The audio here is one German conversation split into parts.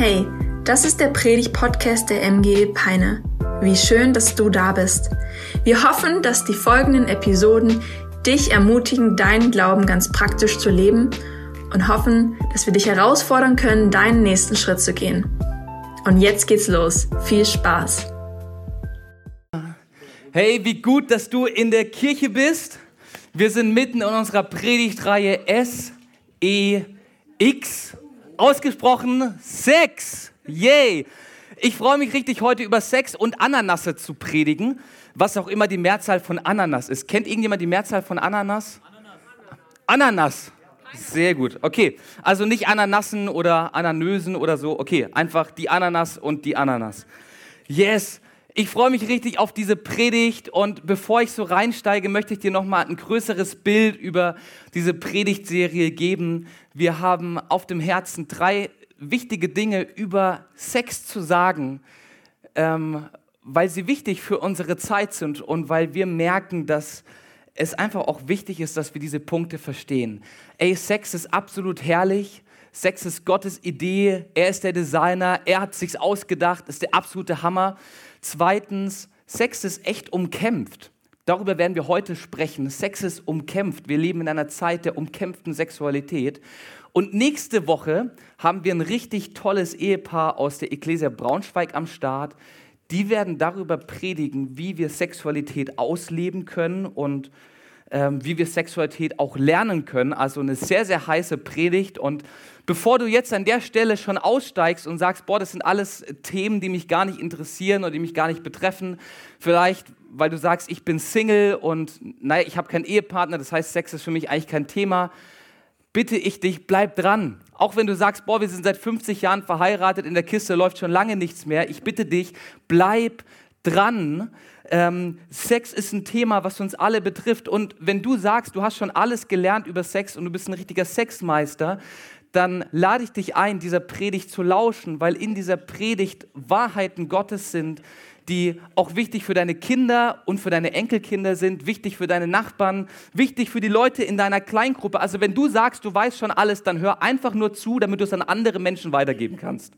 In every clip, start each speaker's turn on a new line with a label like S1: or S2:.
S1: Hey, das ist der Predig-Podcast der MG Peine. Wie schön, dass du da bist. Wir hoffen, dass die folgenden Episoden dich ermutigen, deinen Glauben ganz praktisch zu leben und hoffen, dass wir dich herausfordern können, deinen nächsten Schritt zu gehen. Und jetzt geht's los. Viel Spaß.
S2: Hey, wie gut, dass du in der Kirche bist. Wir sind mitten in unserer Predigtreihe S, E, X, ausgesprochen Sex. Yay! Ich freue mich richtig, heute über Sex und Ananasse zu predigen, was auch immer die Mehrzahl von Ananas ist. Kennt irgendjemand die Mehrzahl von Ananas? Ananas. Sehr gut. Okay, also nicht Ananassen oder Ananösen oder so. Okay, einfach die Ananas und die Ananas. Yes. Ich freue mich richtig auf diese Predigt und bevor ich so reinsteige, möchte ich dir nochmal ein größeres Bild über diese Predigtserie geben. Wir haben auf dem Herzen drei wichtige Dinge über Sex zu sagen, ähm, weil sie wichtig für unsere Zeit sind und weil wir merken, dass es einfach auch wichtig ist, dass wir diese Punkte verstehen. Ey, Sex ist absolut herrlich. Sex ist Gottes Idee. Er ist der Designer. Er hat sich's ausgedacht. Ist der absolute Hammer. Zweitens, Sex ist echt umkämpft. Darüber werden wir heute sprechen. Sex ist umkämpft. Wir leben in einer Zeit der umkämpften Sexualität. Und nächste Woche haben wir ein richtig tolles Ehepaar aus der Ecclesia Braunschweig am Start. Die werden darüber predigen, wie wir Sexualität ausleben können und ähm, wie wir Sexualität auch lernen können. Also eine sehr, sehr heiße Predigt. Und bevor du jetzt an der Stelle schon aussteigst und sagst, boah, das sind alles Themen, die mich gar nicht interessieren oder die mich gar nicht betreffen, vielleicht weil du sagst, ich bin Single und naja, ich habe keinen Ehepartner, das heißt, Sex ist für mich eigentlich kein Thema, bitte ich dich, bleib dran. Auch wenn du sagst, boah, wir sind seit 50 Jahren verheiratet, in der Kiste läuft schon lange nichts mehr, ich bitte dich, bleib dran. Ähm, Sex ist ein Thema, was uns alle betrifft. Und wenn du sagst, du hast schon alles gelernt über Sex und du bist ein richtiger Sexmeister, dann lade ich dich ein, dieser Predigt zu lauschen, weil in dieser Predigt Wahrheiten Gottes sind, die auch wichtig für deine Kinder und für deine Enkelkinder sind, wichtig für deine Nachbarn, wichtig für die Leute in deiner Kleingruppe. Also wenn du sagst, du weißt schon alles, dann hör einfach nur zu, damit du es an andere Menschen weitergeben kannst.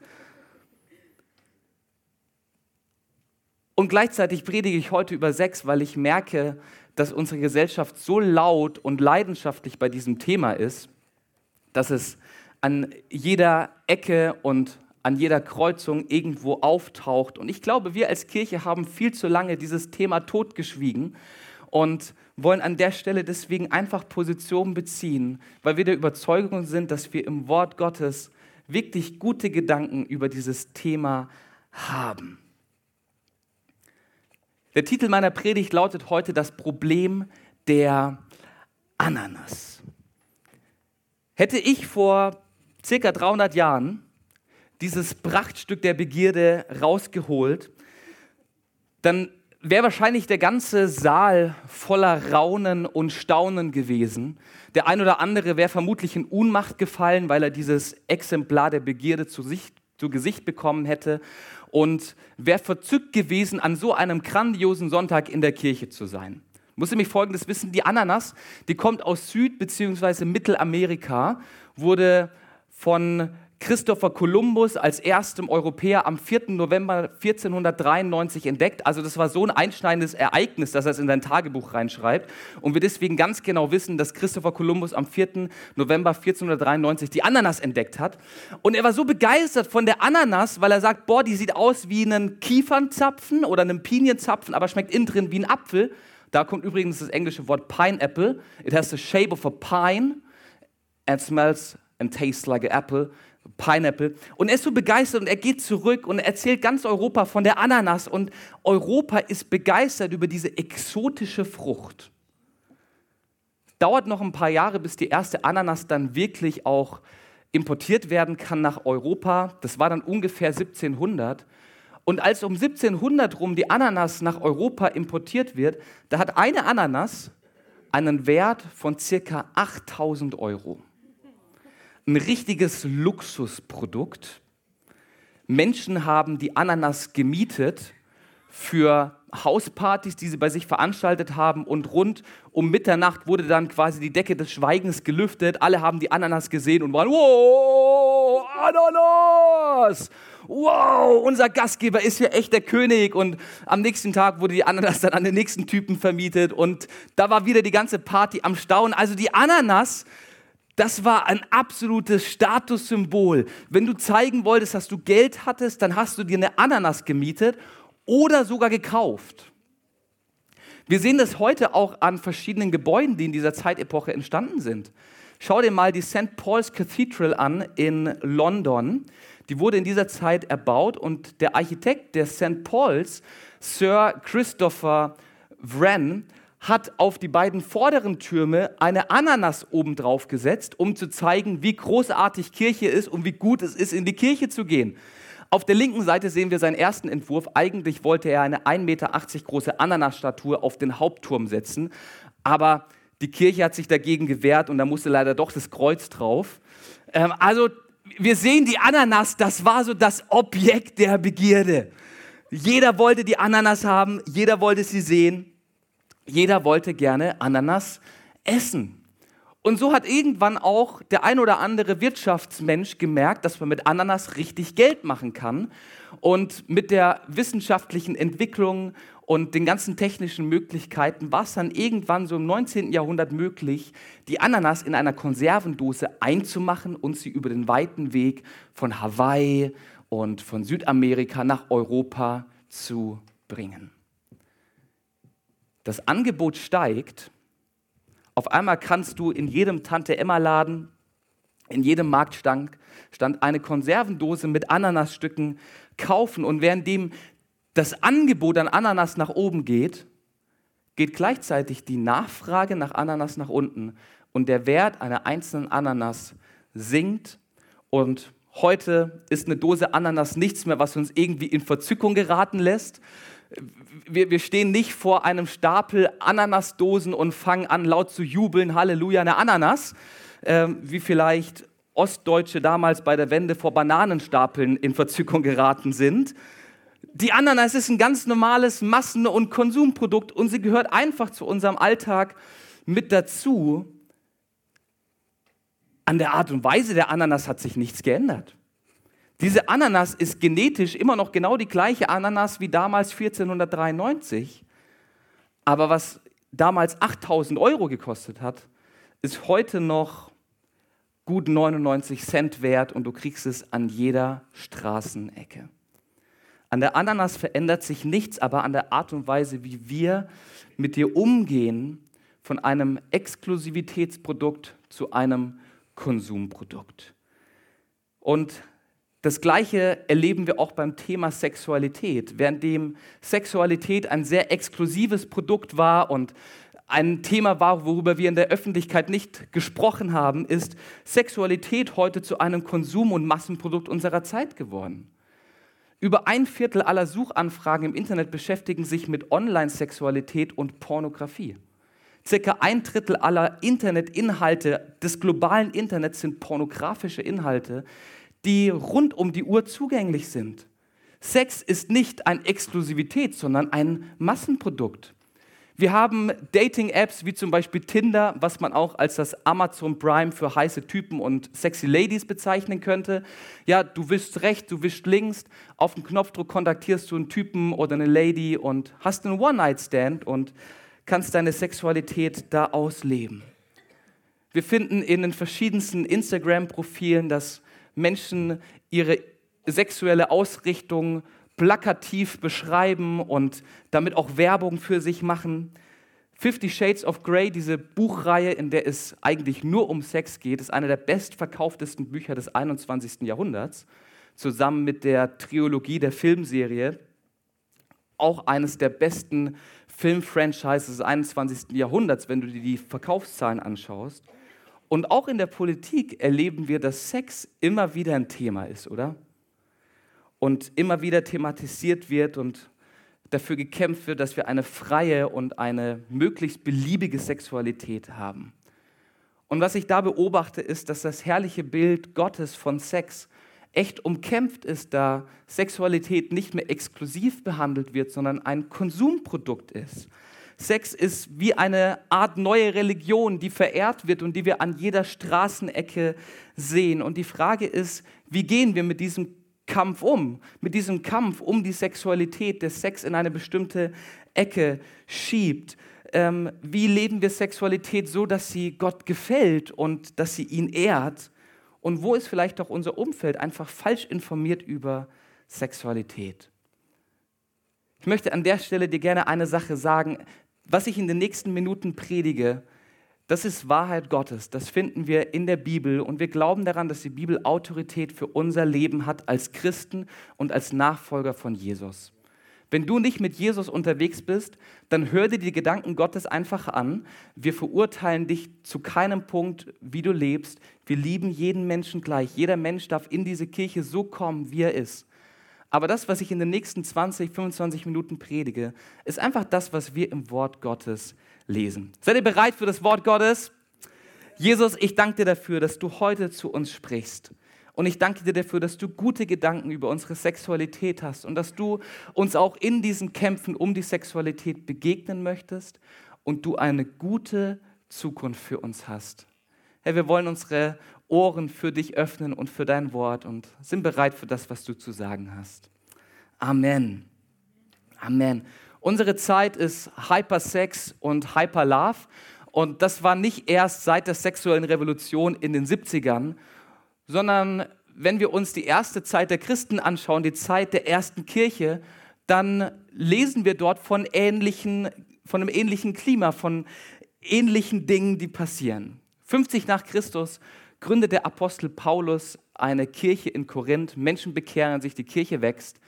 S2: Und gleichzeitig predige ich heute über Sex, weil ich merke, dass unsere Gesellschaft so laut und leidenschaftlich bei diesem Thema ist, dass es an jeder Ecke und an jeder Kreuzung irgendwo auftaucht. Und ich glaube, wir als Kirche haben viel zu lange dieses Thema totgeschwiegen und wollen an der Stelle deswegen einfach Position beziehen, weil wir der Überzeugung sind, dass wir im Wort Gottes wirklich gute Gedanken über dieses Thema haben. Der Titel meiner Predigt lautet heute das Problem der Ananas. Hätte ich vor circa 300 Jahren dieses Prachtstück der Begierde rausgeholt, dann wäre wahrscheinlich der ganze Saal voller Raunen und Staunen gewesen. Der ein oder andere wäre vermutlich in Unmacht gefallen, weil er dieses Exemplar der Begierde zu, Sicht, zu Gesicht bekommen hätte und wäre verzückt gewesen, an so einem grandiosen Sonntag in der Kirche zu sein. Muss nämlich Folgendes wissen, die Ananas, die kommt aus Süd- bzw. Mittelamerika, wurde von Christopher Columbus als erstem Europäer am 4. November 1493 entdeckt. Also das war so ein einschneidendes Ereignis, dass er es in sein Tagebuch reinschreibt. Und wir deswegen ganz genau wissen, dass Christopher Columbus am 4. November 1493 die Ananas entdeckt hat. Und er war so begeistert von der Ananas, weil er sagt, boah, die sieht aus wie ein Kiefernzapfen oder ein Pinienzapfen, aber schmeckt innen drin wie ein Apfel. Da kommt übrigens das englische Wort Pineapple. It has the shape of a pine and smells and tastes like an apple. Pineapple. Und er ist so begeistert und er geht zurück und erzählt ganz Europa von der Ananas. Und Europa ist begeistert über diese exotische Frucht. Dauert noch ein paar Jahre, bis die erste Ananas dann wirklich auch importiert werden kann nach Europa. Das war dann ungefähr 1700. Und als um 1700 rum die Ananas nach Europa importiert wird, da hat eine Ananas einen Wert von circa 8000 Euro ein richtiges Luxusprodukt. Menschen haben die Ananas gemietet für Hauspartys, die sie bei sich veranstaltet haben und rund um Mitternacht wurde dann quasi die Decke des Schweigens gelüftet. Alle haben die Ananas gesehen und waren, wow, Ananas! Wow, unser Gastgeber ist hier echt der König. Und am nächsten Tag wurde die Ananas dann an den nächsten Typen vermietet. Und da war wieder die ganze Party am Staunen. Also die Ananas, das war ein absolutes Statussymbol. Wenn du zeigen wolltest, dass du Geld hattest, dann hast du dir eine Ananas gemietet oder sogar gekauft. Wir sehen das heute auch an verschiedenen Gebäuden, die in dieser Zeitepoche entstanden sind. Schau dir mal die St. Paul's Cathedral an in London. Die wurde in dieser Zeit erbaut und der Architekt der St. Paul's, Sir Christopher Wren, hat auf die beiden vorderen Türme eine Ananas obendrauf gesetzt, um zu zeigen, wie großartig Kirche ist und wie gut es ist, in die Kirche zu gehen. Auf der linken Seite sehen wir seinen ersten Entwurf. Eigentlich wollte er eine 1,80 Meter große Ananasstatue auf den Hauptturm setzen, aber die Kirche hat sich dagegen gewehrt und da musste leider doch das Kreuz drauf. Ähm, also wir sehen die Ananas, das war so das Objekt der Begierde. Jeder wollte die Ananas haben, jeder wollte sie sehen, jeder wollte gerne Ananas essen. Und so hat irgendwann auch der ein oder andere Wirtschaftsmensch gemerkt, dass man mit Ananas richtig Geld machen kann. Und mit der wissenschaftlichen Entwicklung und den ganzen technischen Möglichkeiten war es dann irgendwann so im 19. Jahrhundert möglich, die Ananas in einer Konservendose einzumachen und sie über den weiten Weg von Hawaii und von Südamerika nach Europa zu bringen. Das Angebot steigt auf einmal kannst du in jedem Tante-Emma-Laden, in jedem Marktstand stand eine Konservendose mit Ananasstücken kaufen. Und währenddem das Angebot an Ananas nach oben geht, geht gleichzeitig die Nachfrage nach Ananas nach unten. Und der Wert einer einzelnen Ananas sinkt. Und heute ist eine Dose Ananas nichts mehr, was uns irgendwie in Verzückung geraten lässt, wir, wir stehen nicht vor einem Stapel Ananasdosen und fangen an laut zu jubeln, Halleluja, eine Ananas, äh, wie vielleicht Ostdeutsche damals bei der Wende vor Bananenstapeln in Verzückung geraten sind. Die Ananas ist ein ganz normales Massen- und Konsumprodukt und sie gehört einfach zu unserem Alltag mit dazu. An der Art und Weise der Ananas hat sich nichts geändert. Diese Ananas ist genetisch immer noch genau die gleiche Ananas wie damals 1493. Aber was damals 8000 Euro gekostet hat, ist heute noch gut 99 Cent wert und du kriegst es an jeder Straßenecke. An der Ananas verändert sich nichts, aber an der Art und Weise, wie wir mit dir umgehen, von einem Exklusivitätsprodukt zu einem Konsumprodukt. Und das Gleiche erleben wir auch beim Thema Sexualität. Währenddem Sexualität ein sehr exklusives Produkt war und ein Thema war, worüber wir in der Öffentlichkeit nicht gesprochen haben, ist Sexualität heute zu einem Konsum- und Massenprodukt unserer Zeit geworden. Über ein Viertel aller Suchanfragen im Internet beschäftigen sich mit Online-Sexualität und Pornografie. Circa ein Drittel aller Internetinhalte des globalen Internets sind pornografische Inhalte, die rund um die Uhr zugänglich sind. Sex ist nicht ein Exklusivität, sondern ein Massenprodukt. Wir haben Dating-Apps wie zum Beispiel Tinder, was man auch als das Amazon Prime für heiße Typen und sexy Ladies bezeichnen könnte. Ja, du wischst rechts, du wischst links, auf den Knopfdruck kontaktierst du einen Typen oder eine Lady und hast einen One-Night-Stand und kannst deine Sexualität da ausleben. Wir finden in den verschiedensten Instagram-Profilen, dass Menschen ihre sexuelle Ausrichtung plakativ beschreiben und damit auch Werbung für sich machen. Fifty Shades of Grey, diese Buchreihe, in der es eigentlich nur um Sex geht, ist eine der bestverkauftesten Bücher des 21. Jahrhunderts, zusammen mit der Trilogie der Filmserie. Auch eines der besten Filmfranchises des 21. Jahrhunderts, wenn du dir die Verkaufszahlen anschaust. Und auch in der Politik erleben wir, dass Sex immer wieder ein Thema ist, oder? Und immer wieder thematisiert wird und dafür gekämpft wird, dass wir eine freie und eine möglichst beliebige Sexualität haben. Und was ich da beobachte, ist, dass das herrliche Bild Gottes von Sex echt umkämpft ist, da Sexualität nicht mehr exklusiv behandelt wird, sondern ein Konsumprodukt ist. Sex ist wie eine Art neue Religion, die verehrt wird und die wir an jeder Straßenecke sehen. Und die Frage ist, wie gehen wir mit diesem Kampf um? Mit diesem Kampf um die Sexualität, der Sex in eine bestimmte Ecke schiebt. Ähm, wie leben wir Sexualität so, dass sie Gott gefällt und dass sie ihn ehrt? Und wo ist vielleicht auch unser Umfeld einfach falsch informiert über Sexualität? Ich möchte an der Stelle dir gerne eine Sache sagen. Was ich in den nächsten Minuten predige, das ist Wahrheit Gottes. Das finden wir in der Bibel und wir glauben daran, dass die Bibel Autorität für unser Leben hat als Christen und als Nachfolger von Jesus. Wenn du nicht mit Jesus unterwegs bist, dann hör dir die Gedanken Gottes einfach an. Wir verurteilen dich zu keinem Punkt, wie du lebst. Wir lieben jeden Menschen gleich. Jeder Mensch darf in diese Kirche so kommen, wie er ist. Aber das, was ich in den nächsten 20, 25 Minuten predige, ist einfach das, was wir im Wort Gottes lesen. Seid ihr bereit für das Wort Gottes? Jesus, ich danke dir dafür, dass du heute zu uns sprichst. Und ich danke dir dafür, dass du gute Gedanken über unsere Sexualität hast und dass du uns auch in diesen Kämpfen um die Sexualität begegnen möchtest und du eine gute Zukunft für uns hast. Herr, wir wollen unsere Ohren für dich öffnen und für dein Wort und sind bereit für das, was du zu sagen hast. Amen. Amen. Unsere Zeit ist Hypersex und Hyperlove und das war nicht erst seit der sexuellen Revolution in den 70ern, sondern wenn wir uns die erste Zeit der Christen anschauen, die Zeit der ersten Kirche, dann lesen wir dort von, ähnlichen, von einem ähnlichen Klima, von ähnlichen Dingen, die passieren. 50 nach Christus gründet der Apostel Paulus eine Kirche in Korinth. Menschen bekehren sich, die Kirche wächst.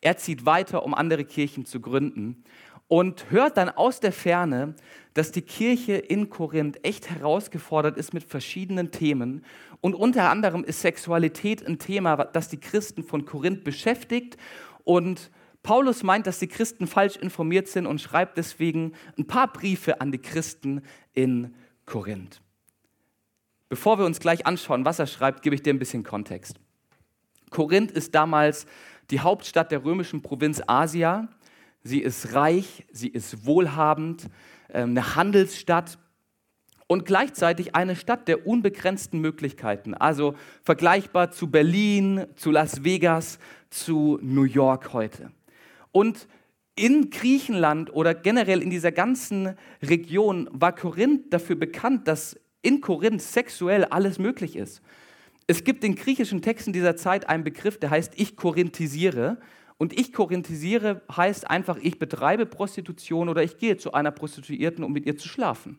S2: Er zieht weiter, um andere Kirchen zu gründen und hört dann aus der Ferne, dass die Kirche in Korinth echt herausgefordert ist mit verschiedenen Themen. Und unter anderem ist Sexualität ein Thema, das die Christen von Korinth beschäftigt. Und Paulus meint, dass die Christen falsch informiert sind und schreibt deswegen ein paar Briefe an die Christen in Korinth. Bevor wir uns gleich anschauen, was er schreibt, gebe ich dir ein bisschen Kontext. Korinth ist damals die Hauptstadt der römischen Provinz Asia sie ist reich, sie ist wohlhabend, ähm, eine Handelsstadt und gleichzeitig eine Stadt der unbegrenzten Möglichkeiten. Also vergleichbar zu Berlin, zu Las Vegas, zu New York heute. Und in Griechenland oder generell in dieser ganzen Region war Korinth dafür bekannt, dass in Korinth sexuell alles möglich ist. Es gibt in griechischen Texten dieser Zeit einen Begriff, der heißt ich korinthisiere. Und ich korinthisiere heißt einfach, ich betreibe Prostitution oder ich gehe zu einer Prostituierten, um mit ihr zu schlafen.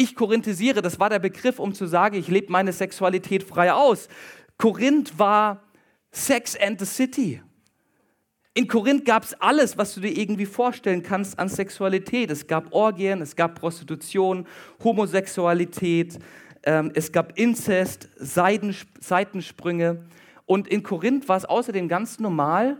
S2: Ich korinthisiere, das war der Begriff, um zu sagen, ich lebe meine Sexualität frei aus. Korinth war Sex and the City. In Korinth gab es alles, was du dir irgendwie vorstellen kannst an Sexualität. Es gab Orgien, es gab Prostitution, Homosexualität, ähm, es gab Inzest, Seitensprünge. Und in Korinth war es außerdem ganz normal,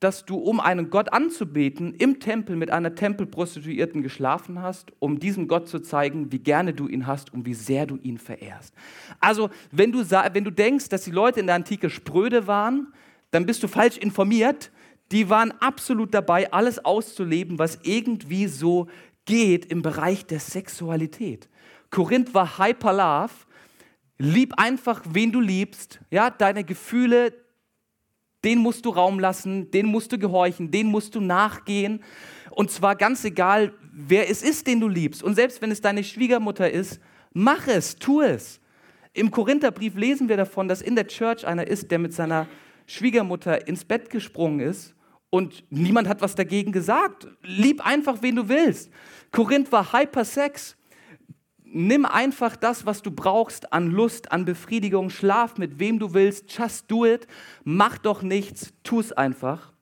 S2: dass du, um einen Gott anzubeten, im Tempel mit einer Tempelprostituierten geschlafen hast, um diesem Gott zu zeigen, wie gerne du ihn hast und wie sehr du ihn verehrst. Also, wenn du, wenn du denkst, dass die Leute in der Antike spröde waren, dann bist du falsch informiert. Die waren absolut dabei, alles auszuleben, was irgendwie so geht im Bereich der Sexualität. Korinth war Hyperlove Lieb einfach, wen du liebst. Ja, deine Gefühle, den musst du Raum lassen, den musst du gehorchen, den musst du nachgehen. Und zwar ganz egal, wer es ist, den du liebst. Und selbst wenn es deine Schwiegermutter ist, mach es, tu es. Im Korintherbrief lesen wir davon, dass in der Church einer ist, der mit seiner Schwiegermutter ins Bett gesprungen ist und niemand hat was dagegen gesagt. Lieb einfach, wen du willst. Korinth war Hypersex nimm einfach das, was du brauchst an Lust, an Befriedigung, schlaf mit wem du willst, just do it, mach doch nichts, tu es einfach.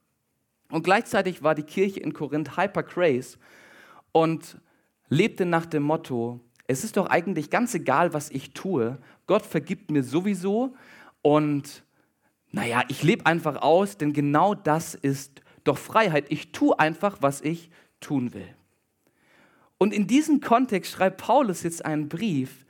S2: Und gleichzeitig war die Kirche in Korinth hyper craze und lebte nach dem Motto, es ist doch eigentlich ganz egal, was ich tue, Gott vergibt mir sowieso und naja, ich lebe einfach aus, denn genau das ist doch Freiheit. Ich tue einfach, was ich tun will. Und in diesem Kontext schreibt Paulus jetzt einen Brief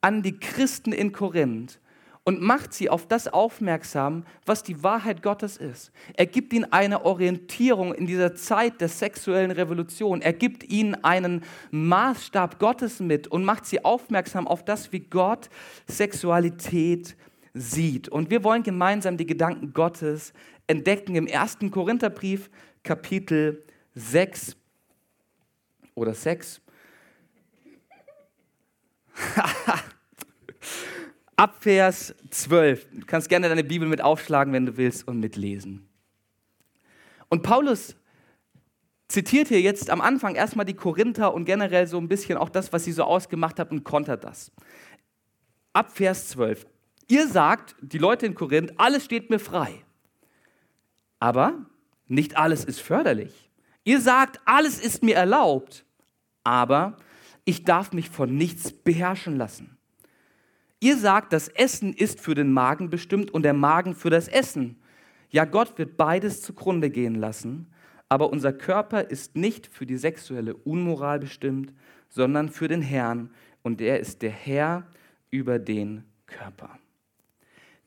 S2: an die Christen in Korinth und macht sie auf das aufmerksam, was die Wahrheit Gottes ist. Er gibt ihnen eine Orientierung in dieser Zeit der sexuellen Revolution. Er gibt ihnen einen Maßstab Gottes mit und macht sie aufmerksam auf das, wie Gott Sexualität sieht. Und wir wollen gemeinsam die Gedanken Gottes entdecken im ersten Korintherbrief, Kapitel 6 oder 6. Ab Vers 12. Du kannst gerne deine Bibel mit aufschlagen, wenn du willst, und mitlesen. Und Paulus zitiert hier jetzt am Anfang erstmal die Korinther und generell so ein bisschen auch das, was sie so ausgemacht hat und kontert das. Ab Vers 12. Ihr sagt, die Leute in Korinth, alles steht mir frei. Aber nicht alles ist förderlich. Ihr sagt, alles ist mir erlaubt. Aber ich darf mich von nichts beherrschen lassen. Ihr sagt, das Essen ist für den Magen bestimmt und der Magen für das Essen. Ja, Gott wird beides zugrunde gehen lassen, aber unser Körper ist nicht für die sexuelle Unmoral bestimmt, sondern für den Herrn und er ist der Herr über den Körper.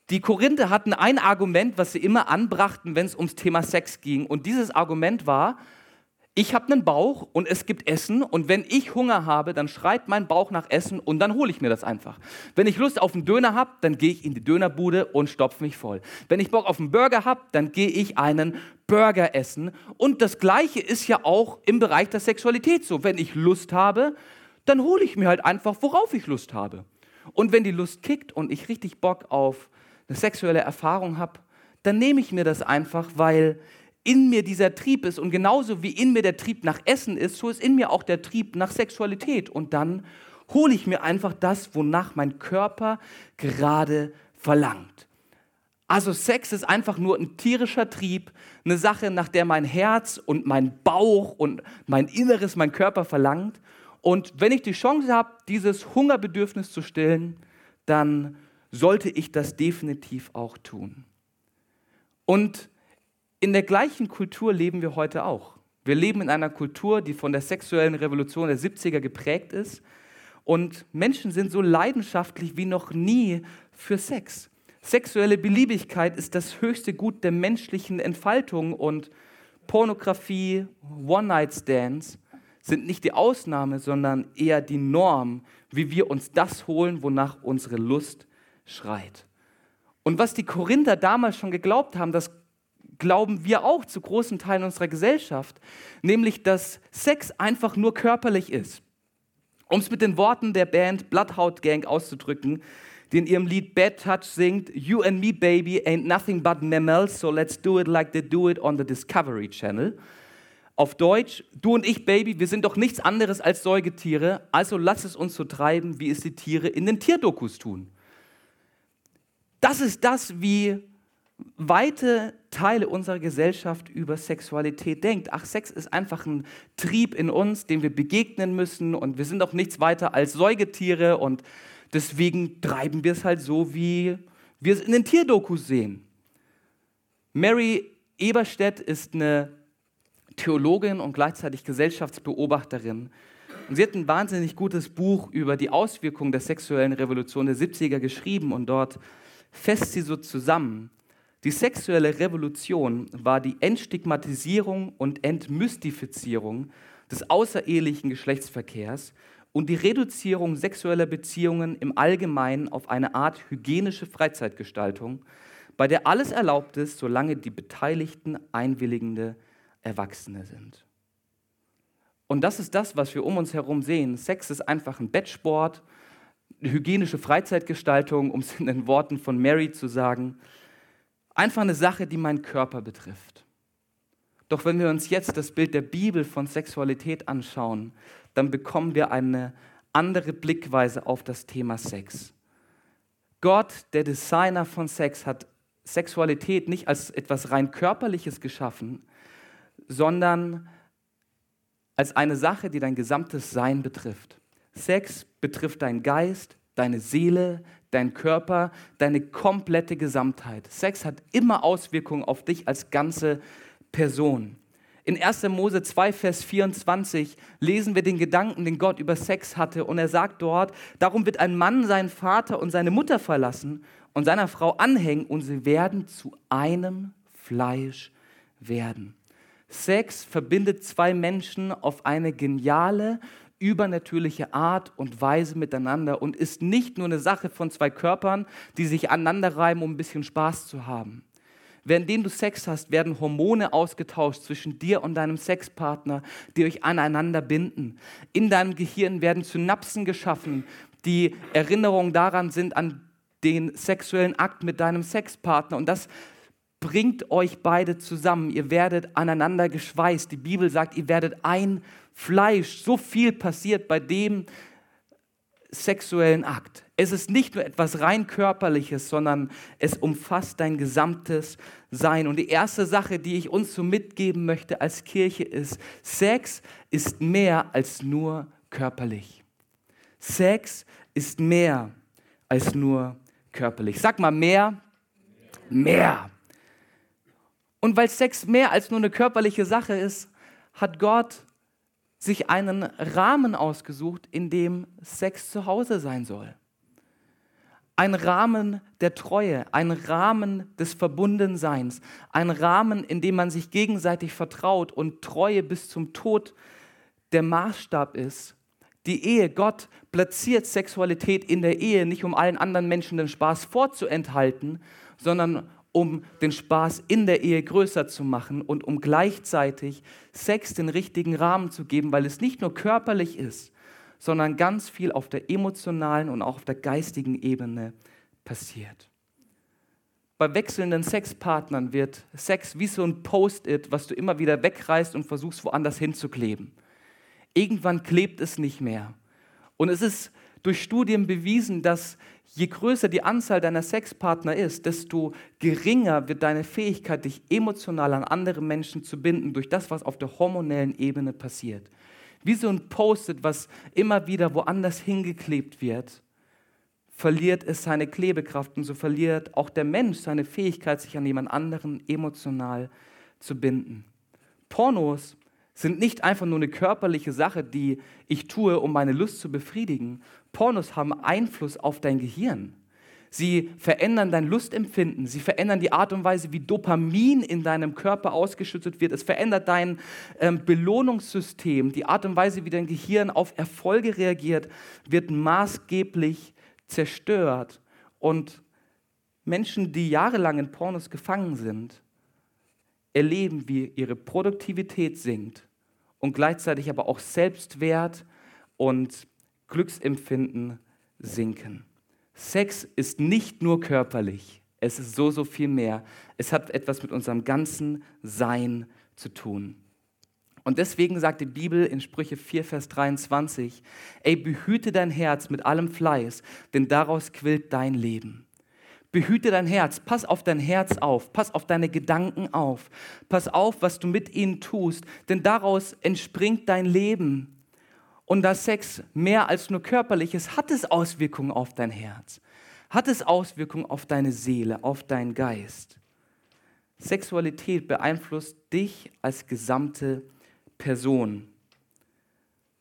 S2: Die Korinther hatten ein Argument, was sie immer anbrachten, wenn es ums Thema Sex ging. Und dieses Argument war, ich habe einen Bauch und es gibt Essen und wenn ich Hunger habe, dann schreit mein Bauch nach Essen und dann hole ich mir das einfach. Wenn ich Lust auf einen Döner habe, dann gehe ich in die Dönerbude und stopfe mich voll. Wenn ich Bock auf einen Burger habe, dann gehe ich einen Burger essen. Und das Gleiche ist ja auch im Bereich der Sexualität so. Wenn ich Lust habe, dann hole ich mir halt einfach, worauf ich Lust habe. Und wenn die Lust kickt und ich richtig Bock auf eine sexuelle Erfahrung habe, dann nehme ich mir das einfach, weil in mir dieser Trieb ist und genauso wie in mir der Trieb nach Essen ist, so ist in mir auch der Trieb nach Sexualität. Und dann hole ich mir einfach das, wonach mein Körper gerade verlangt. Also Sex ist einfach nur ein tierischer Trieb, eine Sache, nach der mein Herz und mein Bauch und mein Inneres, mein Körper verlangt. Und wenn ich die Chance habe, dieses Hungerbedürfnis zu stillen, dann sollte ich das definitiv auch tun. Und in der gleichen Kultur leben wir heute auch. Wir leben in einer Kultur, die von der sexuellen Revolution der 70er geprägt ist. Und Menschen sind so leidenschaftlich wie noch nie für Sex. Sexuelle Beliebigkeit ist das höchste Gut der menschlichen Entfaltung und Pornografie, One-Night-Stands sind nicht die Ausnahme, sondern eher die Norm, wie wir uns das holen, wonach unsere Lust schreit. Und was die Korinther damals schon geglaubt haben, das glauben wir auch zu großen Teilen unserer Gesellschaft, nämlich dass Sex einfach nur körperlich ist. Um es mit den Worten der Band Bloodhound Gang auszudrücken, die in ihrem Lied Bad Touch singt, You and me, baby, ain't nothing but mammals, so let's do it like they do it on the Discovery Channel. Auf Deutsch, du und ich, Baby, wir sind doch nichts anderes als Säugetiere, also lass es uns so treiben, wie es die Tiere in den Tierdokus tun. Das ist das, wie weite Teile unserer Gesellschaft über Sexualität denkt. Ach, Sex ist einfach ein Trieb in uns, dem wir begegnen müssen und wir sind auch nichts weiter als Säugetiere und deswegen treiben wir es halt so, wie wir es in den Tierdokus sehen. Mary Eberstedt ist eine Theologin und gleichzeitig Gesellschaftsbeobachterin. Und sie hat ein wahnsinnig gutes Buch über die Auswirkungen der sexuellen Revolution der 70er geschrieben und dort fasst sie so zusammen, die sexuelle Revolution war die Entstigmatisierung und Entmystifizierung des außerehelichen Geschlechtsverkehrs und die Reduzierung sexueller Beziehungen im Allgemeinen auf eine Art hygienische Freizeitgestaltung, bei der alles erlaubt ist, solange die Beteiligten einwilligende Erwachsene sind. Und das ist das, was wir um uns herum sehen. Sex ist einfach ein Bettsport, hygienische Freizeitgestaltung, um es in den Worten von Mary zu sagen. Einfach eine Sache, die meinen Körper betrifft. Doch wenn wir uns jetzt das Bild der Bibel von Sexualität anschauen, dann bekommen wir eine andere Blickweise auf das Thema Sex. Gott, der Designer von Sex, hat Sexualität nicht als etwas rein körperliches geschaffen, sondern als eine Sache, die dein gesamtes Sein betrifft. Sex betrifft deinen Geist, deine Seele, dein Körper, deine komplette Gesamtheit. Sex hat immer Auswirkungen auf dich als ganze Person. In 1. Mose 2, Vers 24 lesen wir den Gedanken, den Gott über Sex hatte. Und er sagt dort, darum wird ein Mann seinen Vater und seine Mutter verlassen und seiner Frau anhängen und sie werden zu einem Fleisch werden. Sex verbindet zwei Menschen auf eine geniale, übernatürliche Art und Weise miteinander und ist nicht nur eine Sache von zwei Körpern, die sich aneinander reiben, um ein bisschen Spaß zu haben. Währenddem du Sex hast, werden Hormone ausgetauscht zwischen dir und deinem Sexpartner, die euch aneinander binden. In deinem Gehirn werden Synapsen geschaffen, die Erinnerungen daran sind an den sexuellen Akt mit deinem Sexpartner. Und das bringt euch beide zusammen. Ihr werdet aneinander geschweißt. Die Bibel sagt, ihr werdet ein Fleisch. So viel passiert bei dem sexuellen Akt. Es ist nicht nur etwas rein körperliches, sondern es umfasst dein gesamtes Sein. Und die erste Sache, die ich uns so mitgeben möchte als Kirche ist, Sex ist mehr als nur körperlich. Sex ist mehr als nur körperlich. Sag mal mehr, mehr. Und weil Sex mehr als nur eine körperliche Sache ist, hat Gott sich einen Rahmen ausgesucht, in dem Sex zu Hause sein soll. Ein Rahmen der Treue, ein Rahmen des Verbundenseins, ein Rahmen, in dem man sich gegenseitig vertraut und Treue bis zum Tod der Maßstab ist. Die Ehe, Gott platziert Sexualität in der Ehe nicht, um allen anderen Menschen den Spaß vorzuenthalten, sondern um den Spaß in der Ehe größer zu machen und um gleichzeitig Sex den richtigen Rahmen zu geben, weil es nicht nur körperlich ist, sondern ganz viel auf der emotionalen und auch auf der geistigen Ebene passiert. Bei wechselnden Sexpartnern wird Sex wie so ein Post-it, was du immer wieder wegreißt und versuchst woanders hinzukleben. Irgendwann klebt es nicht mehr. Und es ist durch Studien bewiesen, dass je größer die Anzahl deiner Sexpartner ist, desto geringer wird deine Fähigkeit, dich emotional an andere Menschen zu binden, durch das, was auf der hormonellen Ebene passiert. Wie so ein Post-it, was immer wieder woanders hingeklebt wird, verliert es seine Klebekraft und so verliert auch der Mensch seine Fähigkeit, sich an jemand anderen emotional zu binden. Pornos sind nicht einfach nur eine körperliche Sache, die ich tue, um meine Lust zu befriedigen. Pornos haben Einfluss auf dein Gehirn. Sie verändern dein Lustempfinden. Sie verändern die Art und Weise, wie Dopamin in deinem Körper ausgeschüttet wird. Es verändert dein ähm, Belohnungssystem. Die Art und Weise, wie dein Gehirn auf Erfolge reagiert, wird maßgeblich zerstört. Und Menschen, die jahrelang in Pornos gefangen sind, erleben, wie ihre Produktivität sinkt und gleichzeitig aber auch Selbstwert und Glücksempfinden sinken. Sex ist nicht nur körperlich, es ist so, so viel mehr. Es hat etwas mit unserem ganzen Sein zu tun. Und deswegen sagt die Bibel in Sprüche 4, Vers 23, ey, behüte dein Herz mit allem Fleiß, denn daraus quillt dein Leben. Behüte dein Herz, pass auf dein Herz auf, pass auf deine Gedanken auf, pass auf, was du mit ihnen tust, denn daraus entspringt dein Leben. Und da Sex mehr als nur körperlich ist, hat es Auswirkungen auf dein Herz, hat es Auswirkungen auf deine Seele, auf deinen Geist. Sexualität beeinflusst dich als gesamte Person.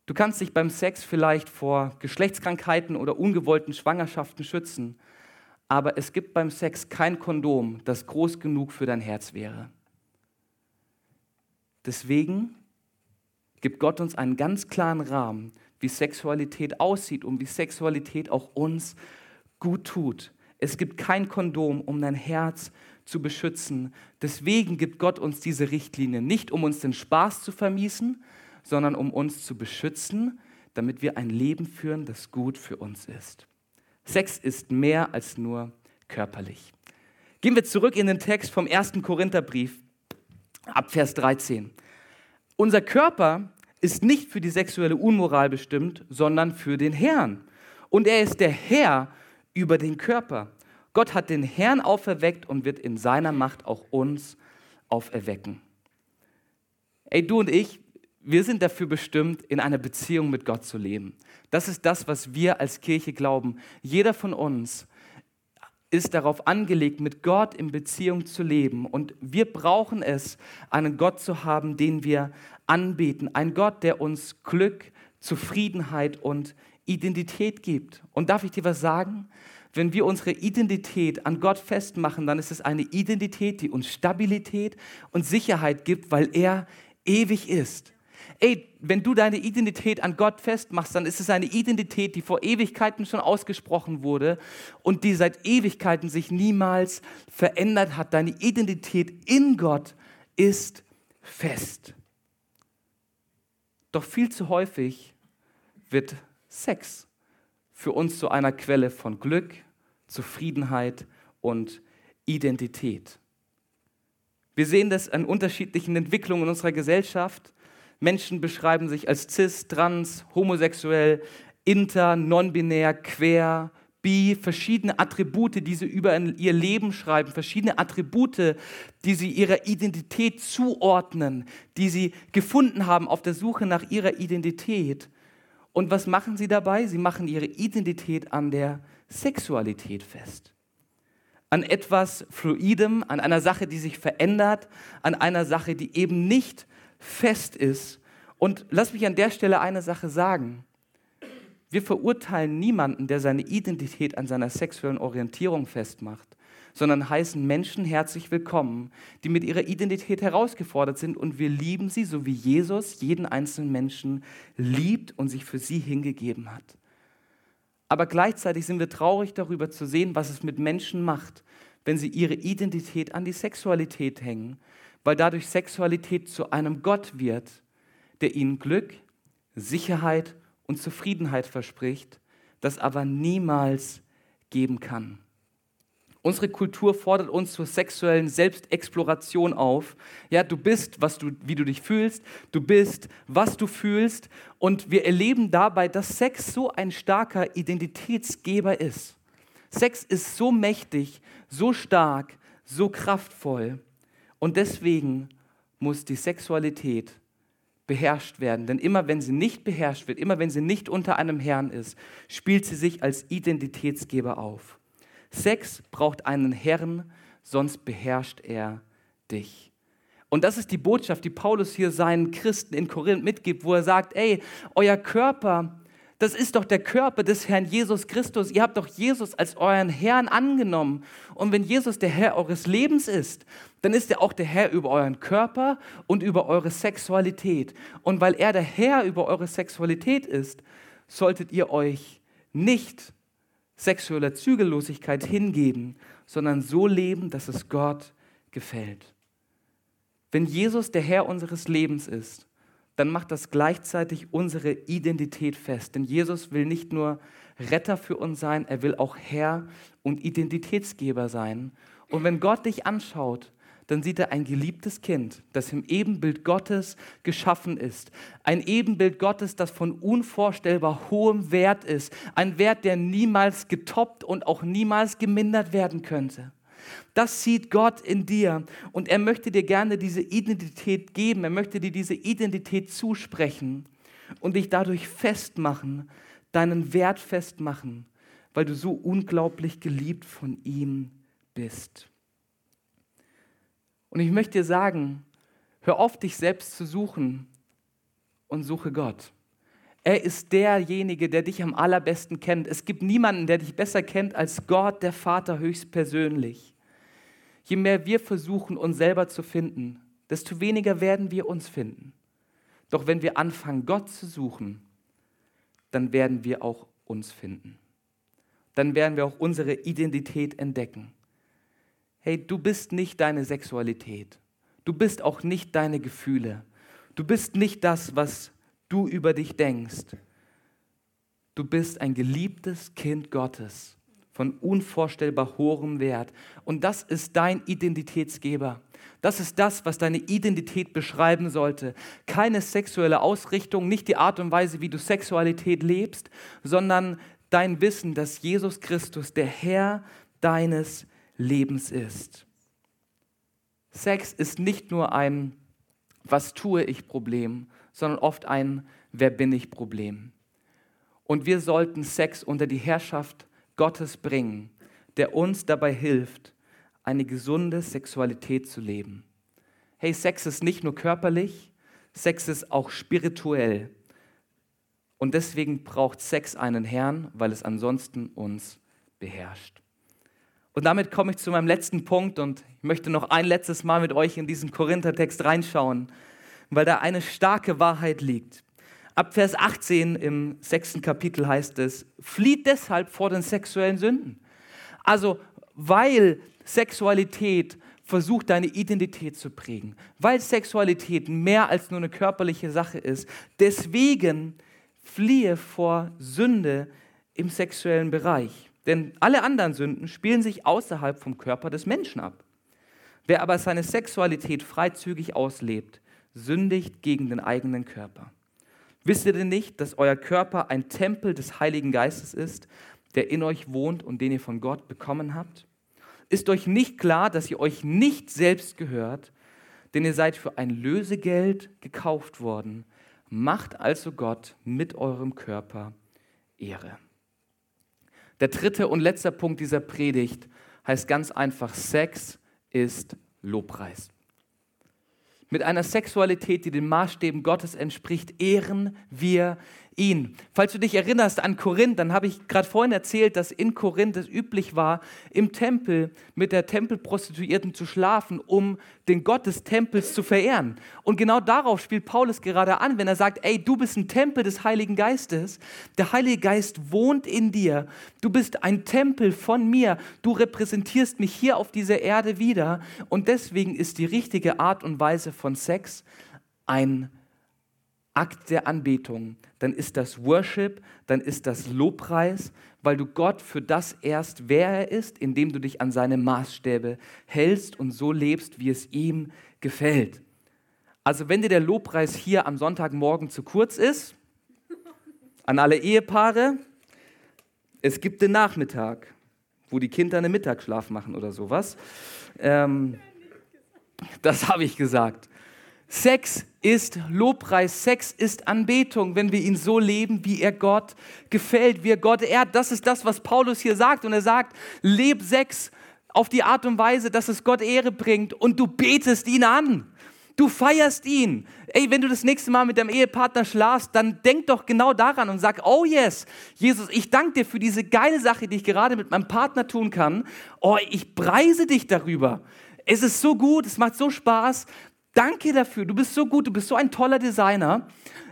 S2: Du kannst dich beim Sex vielleicht vor Geschlechtskrankheiten oder ungewollten Schwangerschaften schützen aber es gibt beim Sex kein Kondom, das groß genug für dein Herz wäre. Deswegen gibt Gott uns einen ganz klaren Rahmen, wie Sexualität aussieht und wie Sexualität auch uns gut tut. Es gibt kein Kondom, um dein Herz zu beschützen. Deswegen gibt Gott uns diese Richtlinie, nicht um uns den Spaß zu vermiesen, sondern um uns zu beschützen, damit wir ein Leben führen, das gut für uns ist. Sex ist mehr als nur körperlich. Gehen wir zurück in den Text vom 1. Korintherbrief, ab Vers 13. Unser Körper ist nicht für die sexuelle Unmoral bestimmt, sondern für den Herrn. Und er ist der Herr über den Körper. Gott hat den Herrn auferweckt und wird in seiner Macht auch uns auferwecken. Ey, du und ich, wir sind dafür bestimmt, in einer Beziehung mit Gott zu leben. Das ist das, was wir als Kirche glauben. Jeder von uns ist darauf angelegt, mit Gott in Beziehung zu leben. Und wir brauchen es, einen Gott zu haben, den wir anbeten. Ein Gott, der uns Glück, Zufriedenheit und Identität gibt. Und darf ich dir was sagen? wenn wir unsere Identität an Gott festmachen, dann ist es eine Identität, die uns Stabilität und Sicherheit gibt, weil er ewig ist. Ey, wenn du deine Identität an Gott festmachst, dann ist es eine Identität, die vor Ewigkeiten schon ausgesprochen wurde und die seit Ewigkeiten sich niemals verändert hat. Deine Identität in Gott ist fest. Doch viel zu häufig wird Sex für uns zu einer Quelle von Glück, Zufriedenheit und Identität. Wir sehen das an unterschiedlichen Entwicklungen in unserer Gesellschaft. Menschen beschreiben sich als cis, trans, homosexuell, inter, non-binär, queer, bi, verschiedene Attribute, die sie über ihr Leben schreiben, verschiedene Attribute, die sie ihrer Identität zuordnen, die sie gefunden haben auf der Suche nach ihrer Identität. Und was machen sie dabei? Sie machen ihre Identität an der Sexualität fest. An etwas Fluidem, an einer Sache, die sich verändert, an einer Sache, die eben nicht fest ist. Und lass mich an der Stelle eine Sache sagen. Wir verurteilen niemanden, der seine Identität an seiner sexuellen Orientierung festmacht, sondern heißen Menschen herzlich willkommen, die mit ihrer Identität herausgefordert sind und wir lieben sie, so wie Jesus jeden einzelnen Menschen liebt und sich für sie hingegeben hat. Aber gleichzeitig sind wir traurig darüber zu sehen, was es mit Menschen macht, wenn sie ihre Identität an die Sexualität hängen, weil dadurch Sexualität zu einem Gott wird, der ihnen Glück, Sicherheit und Zufriedenheit verspricht, das aber niemals geben kann. Unsere Kultur fordert uns zur sexuellen Selbstexploration auf. Ja, du bist, was du, wie du dich fühlst, du bist, was du fühlst. Und wir erleben dabei, dass Sex so ein starker Identitätsgeber ist. Sex ist so mächtig, so stark, so kraftvoll. Und deswegen muss die Sexualität beherrscht werden. Denn immer wenn sie nicht beherrscht wird, immer wenn sie nicht unter einem Herrn ist, spielt sie sich als Identitätsgeber auf. Sex braucht einen Herrn, sonst beherrscht er dich. Und das ist die Botschaft, die Paulus hier seinen Christen in Korinth mitgibt, wo er sagt, ey, euer Körper, das ist doch der Körper des Herrn Jesus Christus. Ihr habt doch Jesus als euren Herrn angenommen. Und wenn Jesus der Herr eures Lebens ist, dann ist er auch der Herr über euren Körper und über eure Sexualität. Und weil er der Herr über eure Sexualität ist, solltet ihr euch nicht sexueller Zügellosigkeit hingeben, sondern so leben, dass es Gott gefällt. Wenn Jesus der Herr unseres Lebens ist, dann macht das gleichzeitig unsere Identität fest. Denn Jesus will nicht nur Retter für uns sein, er will auch Herr und Identitätsgeber sein. Und wenn Gott dich anschaut, dann sieht er ein geliebtes Kind, das im Ebenbild Gottes geschaffen ist. Ein Ebenbild Gottes, das von unvorstellbar hohem Wert ist. Ein Wert, der niemals getoppt und auch niemals gemindert werden könnte. Das sieht Gott in dir und er möchte dir gerne diese Identität geben. Er möchte dir diese Identität zusprechen und dich dadurch festmachen, deinen Wert festmachen, weil du so unglaublich geliebt von ihm bist. Und ich möchte dir sagen, hör auf, dich selbst zu suchen und suche Gott. Er ist derjenige, der dich am allerbesten kennt. Es gibt niemanden, der dich besser kennt als Gott, der Vater, höchstpersönlich. Je mehr wir versuchen, uns selber zu finden, desto weniger werden wir uns finden. Doch wenn wir anfangen, Gott zu suchen, dann werden wir auch uns finden. Dann werden wir auch unsere Identität entdecken hey, du bist nicht deine Sexualität. Du bist auch nicht deine Gefühle. Du bist nicht das, was du über dich denkst. Du bist ein geliebtes Kind Gottes von unvorstellbar hohem Wert. Und das ist dein Identitätsgeber. Das ist das, was deine Identität beschreiben sollte. Keine sexuelle Ausrichtung, nicht die Art und Weise, wie du Sexualität lebst, sondern dein Wissen, dass Jesus Christus der Herr deines Lebens ist. Sex ist nicht nur ein Was tue ich Problem, sondern oft ein Wer bin ich Problem. Und wir sollten Sex unter die Herrschaft Gottes bringen, der uns dabei hilft, eine gesunde Sexualität zu leben. Hey, Sex ist nicht nur körperlich, Sex ist auch spirituell. Und deswegen braucht Sex einen Herrn, weil es ansonsten uns beherrscht. Und damit komme ich zu meinem letzten Punkt und ich möchte noch ein letztes Mal mit euch in diesen Korinthertext reinschauen, weil da eine starke Wahrheit liegt. Ab Vers 18 im sechsten Kapitel heißt es, flieht deshalb vor den sexuellen Sünden. Also, weil Sexualität versucht, deine Identität zu prägen, weil Sexualität mehr als nur eine körperliche Sache ist. Deswegen fliehe vor Sünde im sexuellen Bereich. Denn alle anderen Sünden spielen sich außerhalb vom Körper des Menschen ab. Wer aber seine Sexualität freizügig auslebt, sündigt gegen den eigenen Körper. Wisst ihr denn nicht, dass euer Körper ein Tempel des Heiligen Geistes ist, der in euch wohnt und den ihr von Gott bekommen habt? Ist euch nicht klar, dass ihr euch nicht selbst gehört, denn ihr seid für ein Lösegeld gekauft worden. Macht also Gott mit eurem Körper Ehre. Der dritte und letzte Punkt dieser Predigt heißt ganz einfach, Sex ist Lobpreis. Mit einer Sexualität, die den Maßstäben Gottes entspricht, ehren wir ihn. Falls du dich erinnerst an Korinth, dann habe ich gerade vorhin erzählt, dass in Korinth es üblich war, im Tempel mit der Tempelprostituierten zu schlafen, um den Gott des Tempels zu verehren. Und genau darauf spielt Paulus gerade an, wenn er sagt, ey, du bist ein Tempel des Heiligen Geistes. Der Heilige Geist wohnt in dir. Du bist ein Tempel von mir. Du repräsentierst mich hier auf dieser Erde wieder. Und deswegen ist die richtige Art und Weise von Sex ein Akt der Anbetung, dann ist das Worship, dann ist das Lobpreis, weil du Gott für das erst, wer er ist, indem du dich an seine Maßstäbe hältst und so lebst, wie es ihm gefällt. Also wenn dir der Lobpreis hier am Sonntagmorgen zu kurz ist, an alle Ehepaare, es gibt den Nachmittag, wo die Kinder einen Mittagsschlaf machen oder sowas. Ähm, das habe ich gesagt. Sex ist Lobpreis, Sex ist Anbetung, wenn wir ihn so leben, wie er Gott gefällt, wie er Gott ehrt. Das ist das, was Paulus hier sagt. Und er sagt, leb Sex auf die Art und Weise, dass es Gott Ehre bringt und du betest ihn an. Du feierst ihn. Ey, wenn du das nächste Mal mit deinem Ehepartner schlafst, dann denk doch genau daran und sag, oh yes, Jesus, ich danke dir für diese geile Sache, die ich gerade mit meinem Partner tun kann. Oh, ich preise dich darüber. Es ist so gut, es macht so Spaß. Danke dafür, du bist so gut, du bist so ein toller Designer.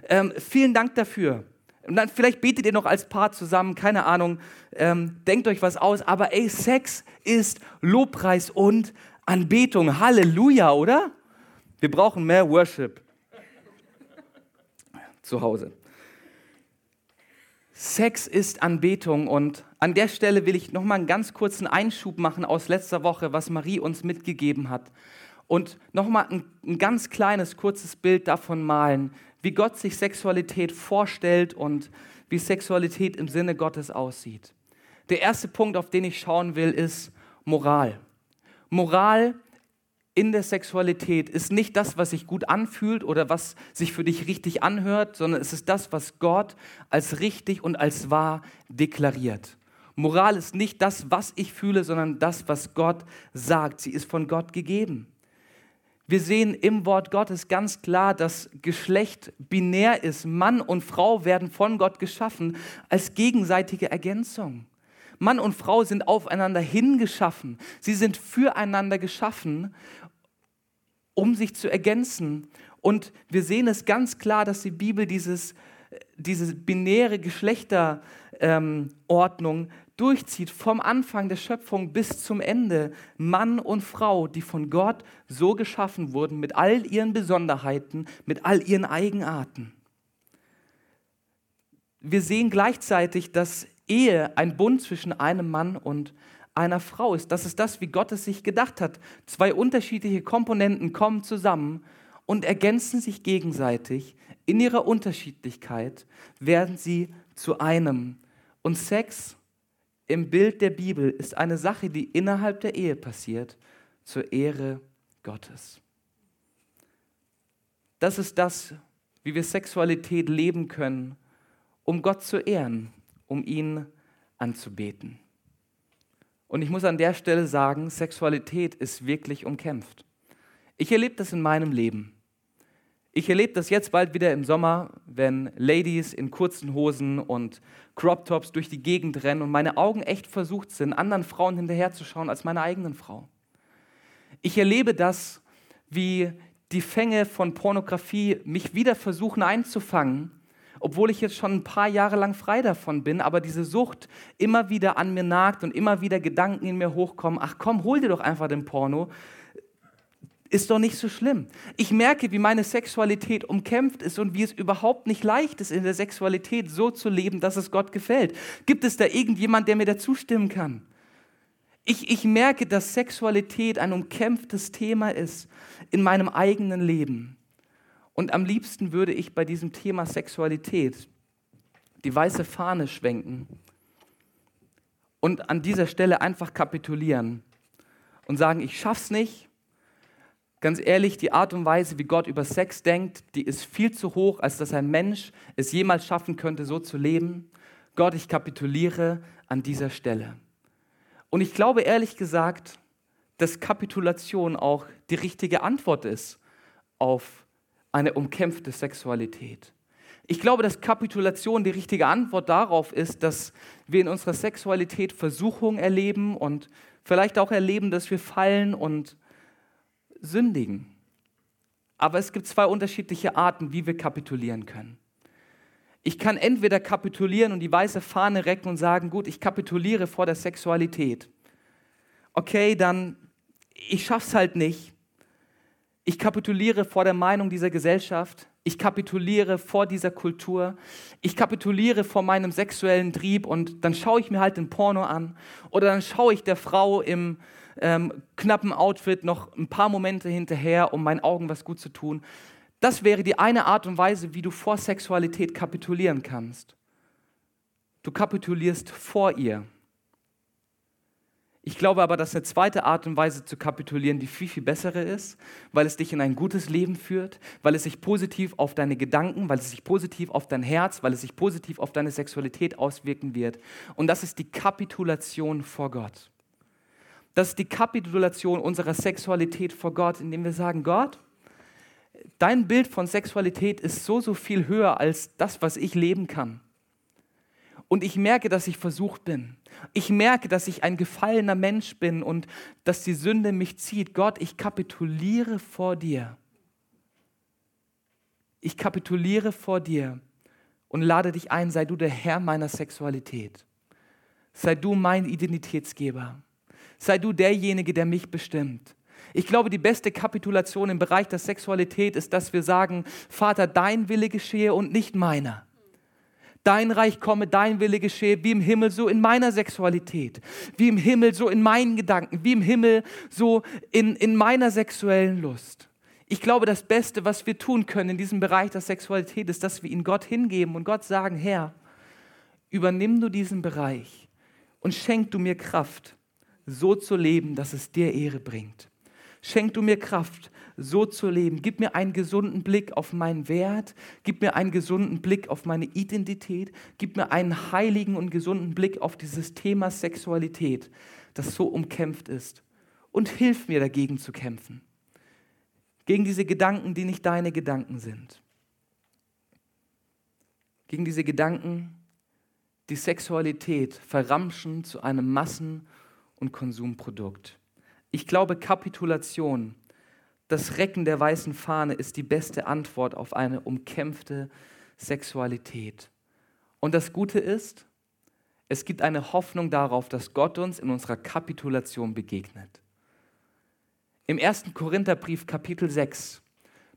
S2: Ähm, vielen Dank dafür. Und dann vielleicht betet ihr noch als Paar zusammen, keine Ahnung, ähm, denkt euch was aus. Aber ey, Sex ist Lobpreis und Anbetung. Halleluja, oder? Wir brauchen mehr Worship zu Hause. Sex ist Anbetung und an der Stelle will ich noch mal einen ganz kurzen Einschub machen aus letzter Woche, was Marie uns mitgegeben hat und nochmal ein, ein ganz kleines, kurzes Bild davon malen, wie Gott sich Sexualität vorstellt und wie Sexualität im Sinne Gottes aussieht. Der erste Punkt, auf den ich schauen will, ist Moral. Moral in der Sexualität ist nicht das, was sich gut anfühlt oder was sich für dich richtig anhört, sondern es ist das, was Gott als richtig und als wahr deklariert. Moral ist nicht das, was ich fühle, sondern das, was Gott sagt. Sie ist von Gott gegeben. Wir sehen im Wort Gottes ganz klar, dass Geschlecht binär ist. Mann und Frau werden von Gott geschaffen als gegenseitige Ergänzung. Mann und Frau sind aufeinander hingeschaffen. Sie sind füreinander geschaffen, um sich zu ergänzen. Und wir sehen es ganz klar, dass die Bibel dieses, diese binäre Geschlechterordnung ähm, durchzieht, vom Anfang der Schöpfung bis zum Ende, Mann und Frau, die von Gott so geschaffen wurden, mit all ihren Besonderheiten, mit all ihren Eigenarten. Wir sehen gleichzeitig, dass Ehe ein Bund zwischen einem Mann und einer Frau ist. Das ist das, wie Gott es sich gedacht hat. Zwei unterschiedliche Komponenten kommen zusammen und ergänzen sich gegenseitig. In ihrer Unterschiedlichkeit werden sie zu einem. Und Sex im Bild der Bibel ist eine Sache, die innerhalb der Ehe passiert, zur Ehre Gottes. Das ist das, wie wir Sexualität leben können, um Gott zu ehren, um ihn anzubeten. Und ich muss an der Stelle sagen, Sexualität ist wirklich umkämpft. Ich erlebe das in meinem Leben. Ich erlebe das jetzt bald wieder im Sommer, wenn Ladies in kurzen Hosen und Crop Tops durch die Gegend rennen und meine Augen echt versucht sind, anderen Frauen hinterherzuschauen als meiner eigenen Frau. Ich erlebe das, wie die Fänge von Pornografie mich wieder versuchen einzufangen, obwohl ich jetzt schon ein paar Jahre lang frei davon bin, aber diese Sucht immer wieder an mir nagt und immer wieder Gedanken in mir hochkommen, ach komm, hol dir doch einfach den Porno, ist doch nicht so schlimm. Ich merke, wie meine Sexualität umkämpft ist und wie es überhaupt nicht leicht ist, in der Sexualität so zu leben, dass es Gott gefällt. Gibt es da irgendjemand, der mir da zustimmen kann? Ich, ich merke, dass Sexualität ein umkämpftes Thema ist in meinem eigenen Leben. Und am liebsten würde ich bei diesem Thema Sexualität die weiße Fahne schwenken und an dieser Stelle einfach kapitulieren und sagen, ich schaff's nicht, Ganz ehrlich, die Art und Weise, wie Gott über Sex denkt, die ist viel zu hoch, als dass ein Mensch es jemals schaffen könnte, so zu leben. Gott, ich kapituliere an dieser Stelle. Und ich glaube ehrlich gesagt, dass Kapitulation auch die richtige Antwort ist auf eine umkämpfte Sexualität. Ich glaube, dass Kapitulation die richtige Antwort darauf ist, dass wir in unserer Sexualität Versuchung erleben und vielleicht auch erleben, dass wir fallen und sündigen. Aber es gibt zwei unterschiedliche Arten, wie wir kapitulieren können. Ich kann entweder kapitulieren und die weiße Fahne recken und sagen, gut, ich kapituliere vor der Sexualität. Okay, dann ich schaff's halt nicht. Ich kapituliere vor der Meinung dieser Gesellschaft. Ich kapituliere vor dieser Kultur. Ich kapituliere vor meinem sexuellen Trieb und dann schaue ich mir halt den Porno an oder dann schaue ich der Frau im ähm, knappen Outfit noch ein paar Momente hinterher, um meinen Augen was gut zu tun. Das wäre die eine Art und Weise, wie du vor Sexualität kapitulieren kannst. Du kapitulierst vor ihr. Ich glaube aber, dass eine zweite Art und Weise zu kapitulieren die viel, viel bessere ist, weil es dich in ein gutes Leben führt, weil es sich positiv auf deine Gedanken, weil es sich positiv auf dein Herz, weil es sich positiv auf deine Sexualität auswirken wird. Und das ist die Kapitulation vor Gott. Das ist die Kapitulation unserer Sexualität vor Gott, indem wir sagen, Gott, dein Bild von Sexualität ist so, so viel höher als das, was ich leben kann. Und ich merke, dass ich versucht bin. Ich merke, dass ich ein gefallener Mensch bin und dass die Sünde mich zieht. Gott, ich kapituliere vor dir. Ich kapituliere vor dir und lade dich ein, sei du der Herr meiner Sexualität. Sei du mein Identitätsgeber. Sei du derjenige, der mich bestimmt. Ich glaube, die beste Kapitulation im Bereich der Sexualität ist, dass wir sagen, Vater, dein Wille geschehe und nicht meiner. Dein Reich komme, dein Wille geschehe, wie im Himmel, so in meiner Sexualität, wie im Himmel, so in meinen Gedanken, wie im Himmel, so in, in meiner sexuellen Lust. Ich glaube, das Beste, was wir tun können in diesem Bereich der Sexualität, ist, dass wir ihn Gott hingeben und Gott sagen, Herr, übernimm du diesen Bereich und schenk du mir Kraft, so zu leben, dass es dir Ehre bringt. Schenk du mir Kraft, so zu leben. Gib mir einen gesunden Blick auf meinen Wert. Gib mir einen gesunden Blick auf meine Identität. Gib mir einen heiligen und gesunden Blick auf dieses Thema Sexualität, das so umkämpft ist. Und hilf mir dagegen zu kämpfen. Gegen diese Gedanken, die nicht deine Gedanken sind. Gegen diese Gedanken, die Sexualität verramschen zu einem Massen- und Konsumprodukt. Ich glaube, Kapitulation, das Recken der weißen Fahne ist die beste Antwort auf eine umkämpfte Sexualität. Und das Gute ist, es gibt eine Hoffnung darauf, dass Gott uns in unserer Kapitulation begegnet. Im 1. Korintherbrief Kapitel 6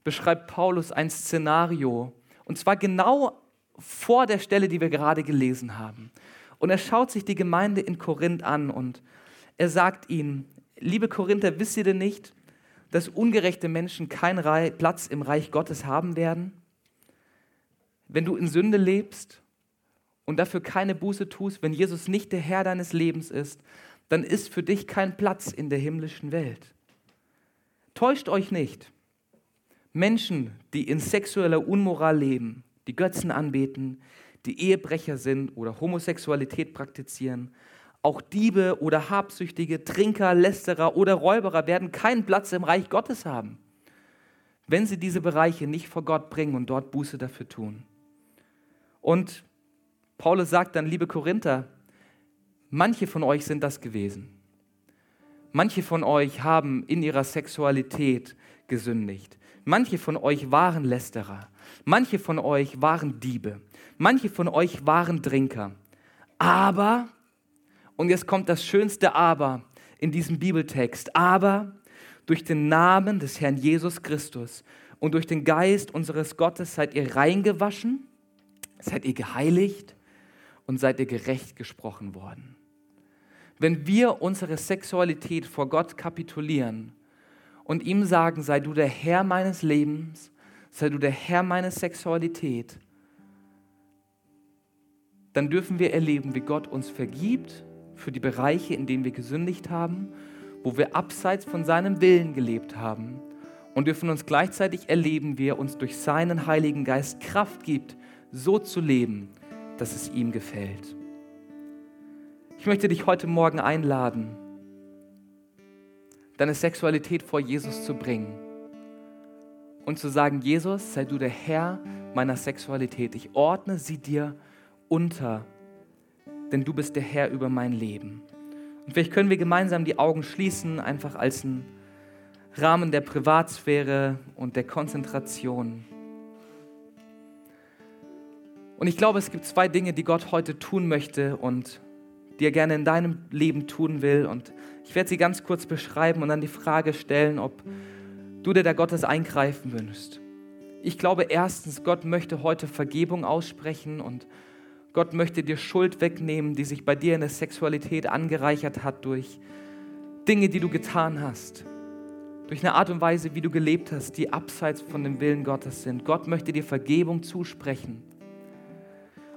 S2: beschreibt Paulus ein Szenario, und zwar genau vor der Stelle, die wir gerade gelesen haben. Und er schaut sich die Gemeinde in Korinth an und er sagt ihnen, liebe Korinther, wisst ihr denn nicht, dass ungerechte Menschen keinen Platz im Reich Gottes haben werden? Wenn du in Sünde lebst und dafür keine Buße tust, wenn Jesus nicht der Herr deines Lebens ist, dann ist für dich kein Platz in der himmlischen Welt. Täuscht euch nicht. Menschen, die in sexueller Unmoral leben, die Götzen anbeten, die Ehebrecher sind oder Homosexualität praktizieren, auch Diebe oder Habsüchtige, Trinker, Lästerer oder Räuberer werden keinen Platz im Reich Gottes haben. wenn sie diese Bereiche nicht vor Gott bringen und dort Buße dafür tun. Und Paulus sagt dann, liebe Korinther, manche von euch sind das gewesen. Manche von euch haben in ihrer Sexualität gesündigt. Manche von euch waren Lästerer. Manche von euch waren Diebe. Manche von euch waren Trinker. Aber, und jetzt kommt das schönste Aber in diesem Bibeltext, aber durch den Namen des Herrn Jesus Christus und durch den Geist unseres Gottes seid ihr reingewaschen, seid ihr geheiligt und seid ihr gerecht gesprochen worden. Wenn wir unsere Sexualität vor Gott kapitulieren und ihm sagen, sei du der Herr meines Lebens, sei du der Herr meiner Sexualität, dann dürfen wir erleben, wie Gott uns vergibt für die Bereiche, in denen wir gesündigt haben, wo wir abseits von seinem Willen gelebt haben und dürfen uns gleichzeitig erleben, wie er uns durch seinen Heiligen Geist Kraft gibt, so zu leben, dass es ihm gefällt. Ich möchte dich heute Morgen einladen, deine Sexualität vor Jesus zu bringen und zu sagen, Jesus, sei du der Herr meiner Sexualität. Ich ordne sie dir unter, denn du bist der Herr über mein Leben. Und vielleicht können wir gemeinsam die Augen schließen, einfach als ein Rahmen der Privatsphäre und der Konzentration. Und ich glaube, es gibt zwei Dinge, die Gott heute tun möchte und die er gerne in deinem Leben tun will. Und ich werde sie ganz kurz beschreiben und dann die Frage stellen, ob du dir da Gottes eingreifen wünschst. Ich glaube erstens, Gott möchte heute Vergebung aussprechen und Gott möchte dir Schuld wegnehmen, die sich bei dir in der Sexualität angereichert hat durch Dinge, die du getan hast, durch eine Art und Weise, wie du gelebt hast, die abseits von dem Willen Gottes sind. Gott möchte dir Vergebung zusprechen.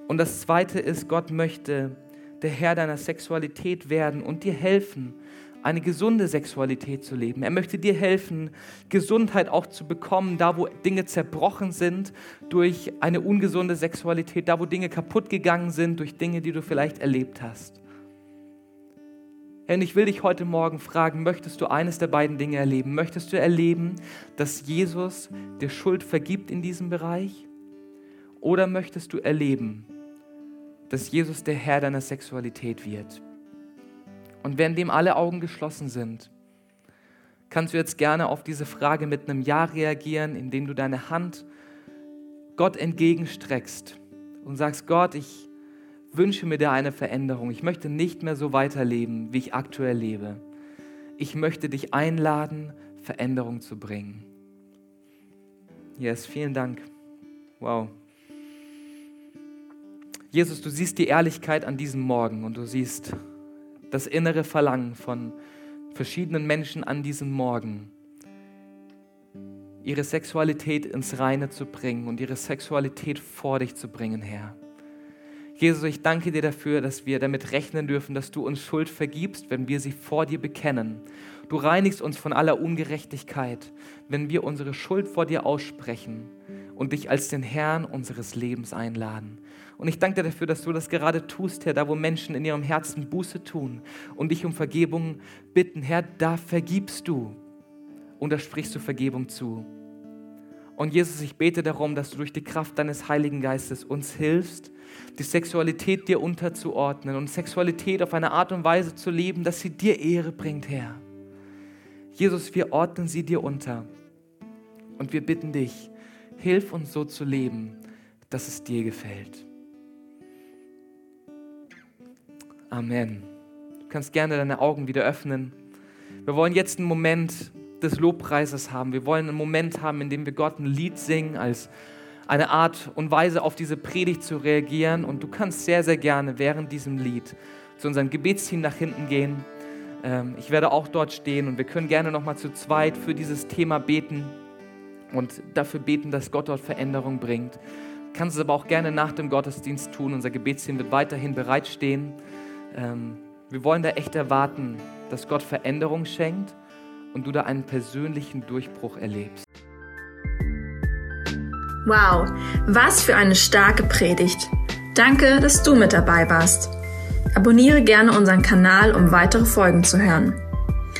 S2: Und das Zweite ist, Gott möchte der Herr deiner Sexualität werden und dir helfen, eine gesunde Sexualität zu leben. Er möchte dir helfen, Gesundheit auch zu bekommen, da wo Dinge zerbrochen sind durch eine ungesunde Sexualität, da wo Dinge kaputt gegangen sind durch Dinge, die du vielleicht erlebt hast. Und ich will dich heute Morgen fragen, möchtest du eines der beiden Dinge erleben? Möchtest du erleben, dass Jesus dir Schuld vergibt in diesem Bereich? Oder möchtest du erleben, dass Jesus der Herr deiner Sexualität wird? Und währenddem alle Augen geschlossen sind, kannst du jetzt gerne auf diese Frage mit einem Ja reagieren, indem du deine Hand Gott entgegenstreckst und sagst, Gott, ich wünsche mir da eine Veränderung. Ich möchte nicht mehr so weiterleben, wie ich aktuell lebe. Ich möchte dich einladen, Veränderung zu bringen. Yes, vielen Dank. Wow. Jesus, du siehst die Ehrlichkeit an diesem Morgen und du siehst, das innere Verlangen von verschiedenen Menschen an diesem Morgen, ihre Sexualität ins Reine zu bringen und ihre Sexualität vor dich zu bringen, Herr. Jesus, ich danke dir dafür, dass wir damit rechnen dürfen, dass du uns Schuld vergibst, wenn wir sie vor dir bekennen. Du reinigst uns von aller Ungerechtigkeit, wenn wir unsere Schuld vor dir aussprechen und dich als den Herrn unseres Lebens einladen. Und ich danke dir dafür, dass du das gerade tust, Herr, da wo Menschen in ihrem Herzen Buße tun und dich um Vergebung bitten. Herr, da vergibst du und da sprichst du Vergebung zu. Und Jesus, ich bete darum, dass du durch die Kraft deines Heiligen Geistes uns hilfst, die Sexualität dir unterzuordnen und Sexualität auf eine Art und Weise zu leben, dass sie dir Ehre bringt, Herr. Jesus, wir ordnen sie dir unter und wir bitten dich, hilf uns so zu leben, dass es dir gefällt. Amen. Du kannst gerne deine Augen wieder öffnen. Wir wollen jetzt einen Moment des Lobpreises haben. Wir wollen einen Moment haben, in dem wir Gott ein Lied singen, als eine Art und Weise auf diese Predigt zu reagieren. Und du kannst sehr, sehr gerne während diesem Lied zu unserem Gebetsteam nach hinten gehen. Ähm, ich werde auch dort stehen und wir können gerne nochmal zu zweit für dieses Thema beten und dafür beten, dass Gott dort Veränderung bringt. Kannst es aber auch gerne nach dem Gottesdienst tun. Unser Gebetsteam wird weiterhin bereitstehen. Ähm, wir wollen da echt erwarten, dass Gott Veränderung schenkt und du da einen persönlichen Durchbruch erlebst.
S1: Wow, was für eine starke Predigt. Danke, dass du mit dabei warst. Abonniere gerne unseren Kanal, um weitere Folgen zu hören.